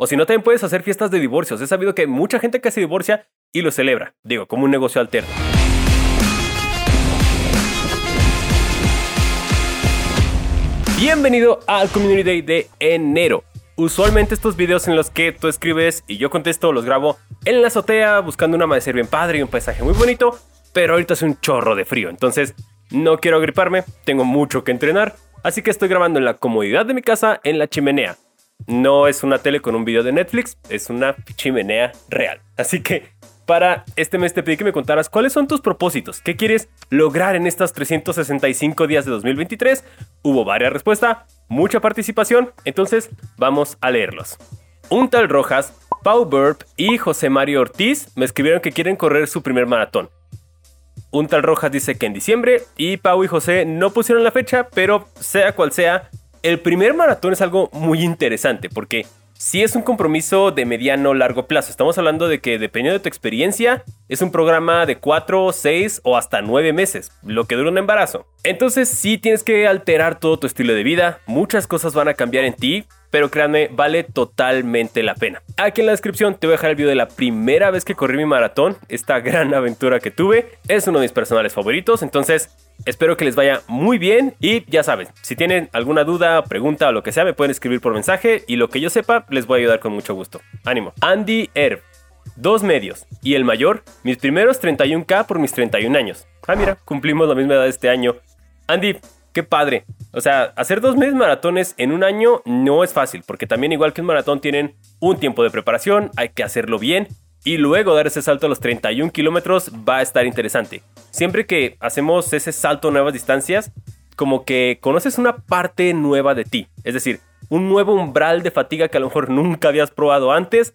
O si no, también puedes hacer fiestas de divorcios. He sabido que hay mucha gente que se divorcia y lo celebra. Digo, como un negocio alterno. Bienvenido al Community Day de enero. Usualmente estos videos en los que tú escribes y yo contesto los grabo en la azotea buscando un amanecer bien padre y un paisaje muy bonito, pero ahorita es un chorro de frío, entonces no quiero agriparme, tengo mucho que entrenar, así que estoy grabando en la comodidad de mi casa en la chimenea. No es una tele con un video de Netflix, es una chimenea real. Así que para este mes te pedí que me contaras cuáles son tus propósitos, qué quieres lograr en estos 365 días de 2023. Hubo varias respuestas, mucha participación, entonces vamos a leerlos. Un tal Rojas, Pau Burp y José Mario Ortiz me escribieron que quieren correr su primer maratón. Un tal Rojas dice que en diciembre y Pau y José no pusieron la fecha, pero sea cual sea, el primer maratón es algo muy interesante porque si es un compromiso de mediano largo plazo. Estamos hablando de que dependiendo de tu experiencia, es un programa de 4, 6 o hasta 9 meses, lo que dura un embarazo. Entonces sí tienes que alterar todo tu estilo de vida, muchas cosas van a cambiar en ti, pero créanme, vale totalmente la pena. Aquí en la descripción te voy a dejar el video de la primera vez que corrí mi maratón, esta gran aventura que tuve, es uno de mis personales favoritos, entonces Espero que les vaya muy bien y ya saben, si tienen alguna duda, pregunta o lo que sea, me pueden escribir por mensaje y lo que yo sepa les voy a ayudar con mucho gusto. Ánimo. Andy Herb, dos medios y el mayor, mis primeros 31k por mis 31 años. Ah, mira, cumplimos la misma edad este año. Andy, qué padre. O sea, hacer dos meses maratones en un año no es fácil, porque también igual que un maratón tienen un tiempo de preparación, hay que hacerlo bien y luego dar ese salto a los 31 kilómetros va a estar interesante. Siempre que hacemos ese salto a nuevas distancias, como que conoces una parte nueva de ti. Es decir, un nuevo umbral de fatiga que a lo mejor nunca habías probado antes.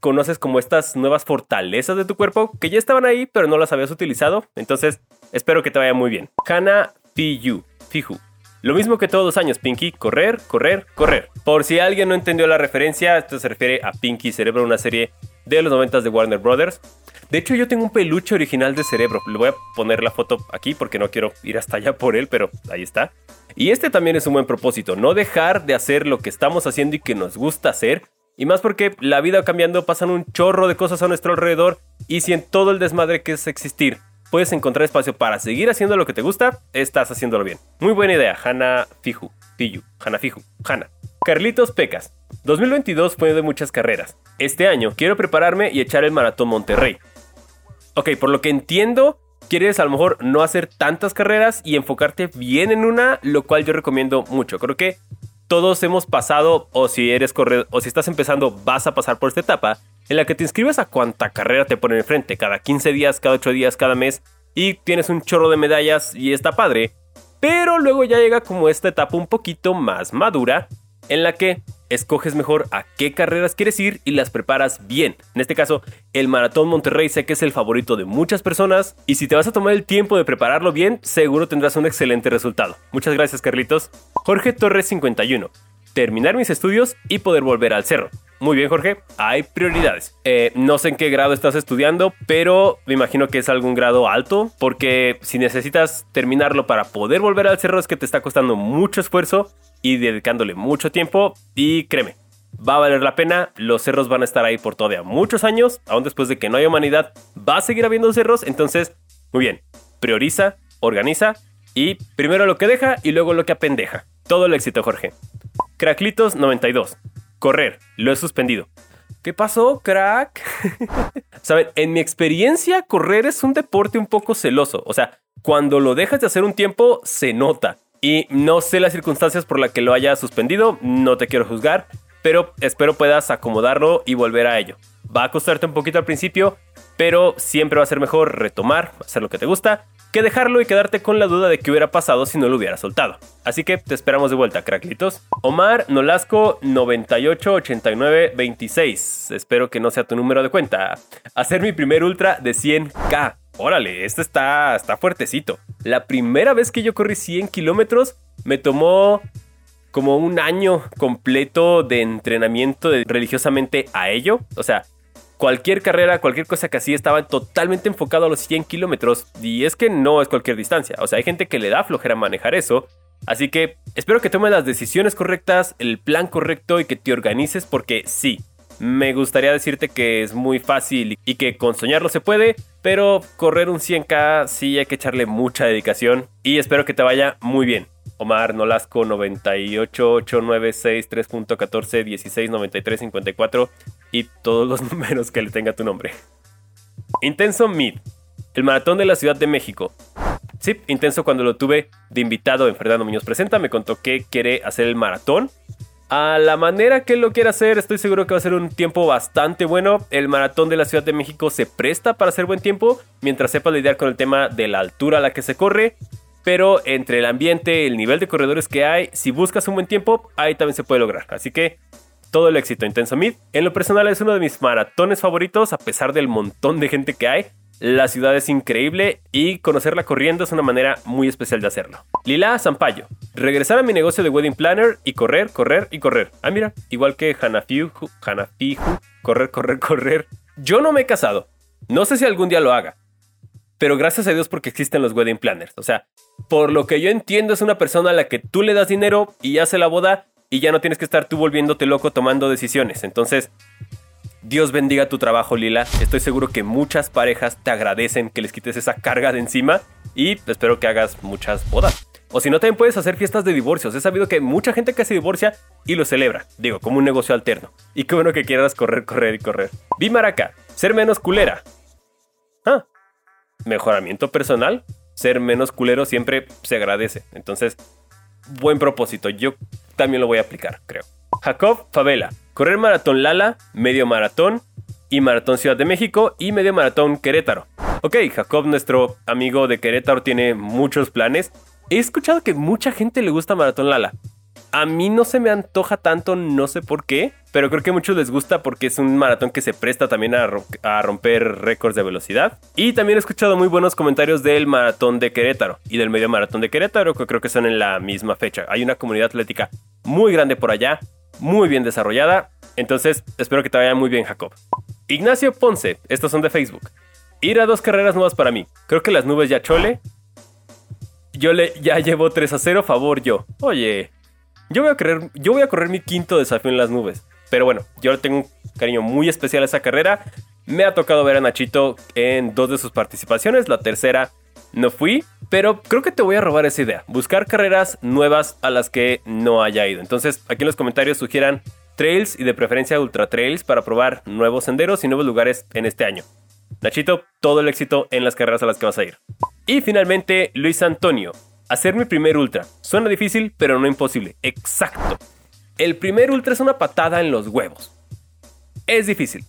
Conoces como estas nuevas fortalezas de tu cuerpo que ya estaban ahí, pero no las habías utilizado. Entonces, espero que te vaya muy bien. Hana Piyu, Fiju. Lo mismo que todos los años, Pinky, correr, correr, correr. Por si alguien no entendió la referencia, esto se refiere a Pinky Cerebro, una serie de los 90 de Warner Brothers. De hecho, yo tengo un peluche original de cerebro. Le voy a poner la foto aquí porque no quiero ir hasta allá por él, pero ahí está. Y este también es un buen propósito, no dejar de hacer lo que estamos haciendo y que nos gusta hacer. Y más porque la vida cambiando, pasan un chorro de cosas a nuestro alrededor. Y si en todo el desmadre que es existir puedes encontrar espacio para seguir haciendo lo que te gusta, estás haciéndolo bien. Muy buena idea, Hanna Fiju. Fiju. Hanna Fiju. Hanna. Carlitos Pecas. 2022 fue de muchas carreras. Este año quiero prepararme y echar el maratón Monterrey. Ok, por lo que entiendo, quieres a lo mejor no hacer tantas carreras y enfocarte bien en una, lo cual yo recomiendo mucho. Creo que todos hemos pasado, o si eres corredor, o si estás empezando, vas a pasar por esta etapa en la que te inscribes a cuánta carrera te ponen enfrente, cada 15 días, cada 8 días, cada mes, y tienes un chorro de medallas y está padre. Pero luego ya llega como esta etapa un poquito más madura, en la que escoges mejor a qué carreras quieres ir y las preparas bien. En este caso, el Maratón Monterrey sé que es el favorito de muchas personas y si te vas a tomar el tiempo de prepararlo bien, seguro tendrás un excelente resultado. Muchas gracias Carlitos. Jorge Torres 51. Terminar mis estudios y poder volver al cerro. Muy bien, Jorge. Hay prioridades. Eh, no sé en qué grado estás estudiando, pero me imagino que es algún grado alto, porque si necesitas terminarlo para poder volver al cerro es que te está costando mucho esfuerzo y dedicándole mucho tiempo. Y créeme, va a valer la pena. Los cerros van a estar ahí por todavía muchos años, aún después de que no haya humanidad, va a seguir habiendo cerros. Entonces, muy bien, prioriza, organiza y primero lo que deja y luego lo que apendeja. Todo el éxito, Jorge. Cracklitos 92. Correr, lo he suspendido. ¿Qué pasó, crack? Saben, en mi experiencia, correr es un deporte un poco celoso. O sea, cuando lo dejas de hacer un tiempo, se nota. Y no sé las circunstancias por las que lo haya suspendido, no te quiero juzgar, pero espero puedas acomodarlo y volver a ello. Va a costarte un poquito al principio, pero siempre va a ser mejor retomar, hacer lo que te gusta, que dejarlo y quedarte con la duda de qué hubiera pasado si no lo hubiera soltado. Así que te esperamos de vuelta, cracklitos. Omar Nolasco 988926. Espero que no sea tu número de cuenta. Hacer mi primer ultra de 100k. Órale, este está, está fuertecito. La primera vez que yo corrí 100 kilómetros me tomó como un año completo de entrenamiento religiosamente a ello. O sea, cualquier carrera, cualquier cosa que hacía estaba totalmente enfocado a los 100 kilómetros. Y es que no es cualquier distancia. O sea, hay gente que le da flojera manejar eso. Así que espero que tomes las decisiones correctas, el plan correcto y que te organices porque sí, Me gustaría decirte que es muy fácil y que con soñarlo se puede, pero correr un 100k sí hay que echarle mucha dedicación y espero que te vaya muy bien. Omar Nolasco 98896 3.14 16 93 54 y todos los números que le tenga tu nombre. Intenso Mid, el maratón de la Ciudad de México. Sí, intenso cuando lo tuve de invitado en Fernando Muñoz Presenta, me contó que quiere hacer el maratón. A la manera que lo quiere hacer, estoy seguro que va a ser un tiempo bastante bueno. El maratón de la Ciudad de México se presta para hacer buen tiempo, mientras sepa lidiar con el tema de la altura a la que se corre pero entre el ambiente, el nivel de corredores que hay, si buscas un buen tiempo, ahí también se puede lograr. Así que todo el éxito Intenso Mid. En lo personal es uno de mis maratones favoritos, a pesar del montón de gente que hay. La ciudad es increíble y conocerla corriendo es una manera muy especial de hacerlo. Lila Zampayo. Regresar a mi negocio de wedding planner y correr, correr y correr. Ah, mira, igual que Hanafihu, Hanafihu, correr, correr, correr. Yo no me he casado. No sé si algún día lo haga. Pero gracias a Dios porque existen los wedding planners. O sea, por lo que yo entiendo, es una persona a la que tú le das dinero y hace la boda y ya no tienes que estar tú volviéndote loco tomando decisiones. Entonces, Dios bendiga tu trabajo, Lila. Estoy seguro que muchas parejas te agradecen que les quites esa carga de encima y espero que hagas muchas bodas. O si no, también puedes hacer fiestas de divorcios. He sabido que mucha gente que se divorcia y lo celebra. Digo, como un negocio alterno. Y qué bueno que quieras correr, correr y correr. Vi Maraca, ser menos culera. Ah, mejoramiento personal ser menos culero siempre se agradece. Entonces, buen propósito. Yo también lo voy a aplicar, creo. Jacob Favela. Correr maratón Lala, medio maratón y maratón Ciudad de México y medio maratón Querétaro. Ok, Jacob, nuestro amigo de Querétaro, tiene muchos planes. He escuchado que mucha gente le gusta maratón Lala. A mí no se me antoja tanto, no sé por qué, pero creo que a muchos les gusta porque es un maratón que se presta también a, romper récords de velocidad. Y también he escuchado muy buenos comentarios del maratón de Querétaro y del medio maratón de Querétaro, que creo que son en la misma fecha. Hay una comunidad atlética muy grande por allá, muy bien desarrollada. Entonces, espero que te vaya muy bien, Jacob. Ignacio Ponce, estos son de Facebook. Ir a dos carreras nuevas para mí. Creo que las nubes ya chole. Yo le ya llevo 3 a 0, favor yo. Oye, yo voy a correr, yo voy a correr mi quinto desafío en las nubes. Pero bueno, yo tengo un cariño muy especial a esa carrera. Me ha tocado ver a Nachito en dos de sus participaciones. La tercera no fui, pero creo que te voy a robar esa idea. Buscar carreras nuevas a las que no haya ido. Entonces, aquí en los comentarios sugieran trails y de preferencia ultra trails para probar nuevos senderos y nuevos lugares en este año. Nachito, todo el éxito en las carreras a las que vas a ir. Y finalmente, Luis Antonio. Hacer mi primer ultra. Suena difícil, pero no imposible. Exacto. El primer ultra es una patada en los huevos. Es difícil.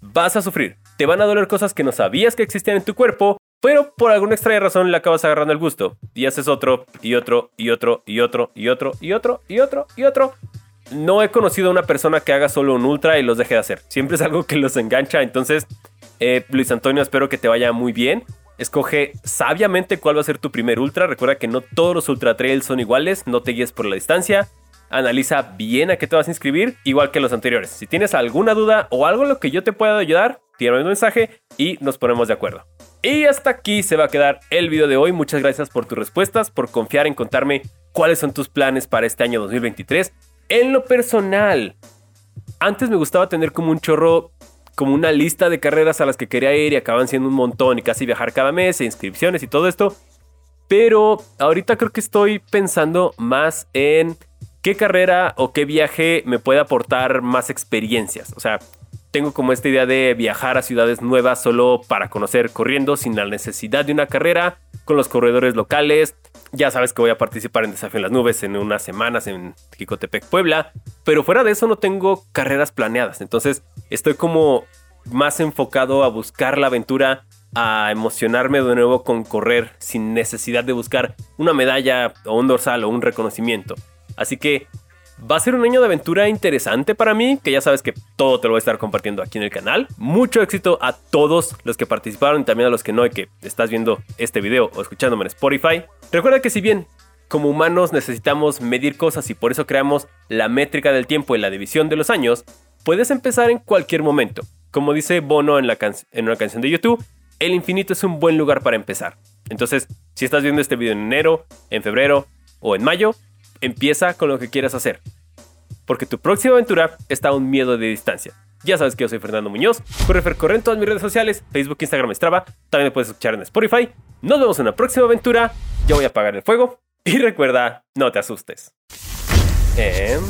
Vas a sufrir. Te van a doler cosas que no sabías que existían en tu cuerpo, pero por alguna extraña razón le acabas agarrando el gusto. Y haces otro, y otro, y otro, y otro, y otro, y otro, y otro, y otro. No he conocido a una persona que haga solo un ultra y los deje de hacer. Siempre es algo que los engancha. Entonces, eh, Luis Antonio, espero que te vaya muy bien. Escoge sabiamente cuál va a ser tu primer ultra. Recuerda que no todos los ultra trails son iguales. No te guíes por la distancia. Analiza bien a qué te vas a inscribir, igual que los anteriores. Si tienes alguna duda o algo en lo que yo te pueda ayudar, tírame un mensaje y nos ponemos de acuerdo. Y hasta aquí se va a quedar el video de hoy. Muchas gracias por tus respuestas, por confiar en contarme cuáles son tus planes para este año 2023. En lo personal, antes me gustaba tener como un chorro como una lista de carreras a las que quería ir y acaban siendo un montón y casi viajar cada mes e inscripciones y todo esto. Pero ahorita creo que estoy pensando más en qué carrera o qué viaje me puede aportar más experiencias. O sea, tengo como esta idea de viajar a ciudades nuevas solo para conocer corriendo sin la necesidad de una carrera con los corredores locales. Ya sabes que voy a participar en Desafío en las Nubes en unas semanas en Jicotepec, Puebla. Pero fuera de eso no tengo carreras planeadas. Entonces estoy como más enfocado a buscar la aventura, a emocionarme de nuevo con correr sin necesidad de buscar una medalla o un dorsal o un reconocimiento. Así que Va a ser un año de aventura interesante para mí, que ya sabes que todo te lo voy a estar compartiendo aquí en el canal. Mucho éxito a todos los que participaron y también a los que no y que estás viendo este video o escuchándome en Spotify. Recuerda que si bien como humanos necesitamos medir cosas y por eso creamos la métrica del tiempo y la división de los años, puedes empezar en cualquier momento. Como dice Bono en, en una canción de YouTube, el infinito es un buen lugar para empezar. Entonces, si estás viendo este video en enero, en febrero o en mayo, empieza con lo que quieras hacer. Porque tu próxima aventura está a un miedo de distancia. Ya sabes que yo soy Fernando Muñoz. Corre corre en todas mis redes sociales, Facebook, Instagram, Strava. También me puedes escuchar en Spotify. Nos vemos en la próxima aventura. Yo voy a apagar el fuego. Y recuerda, no te asustes. En...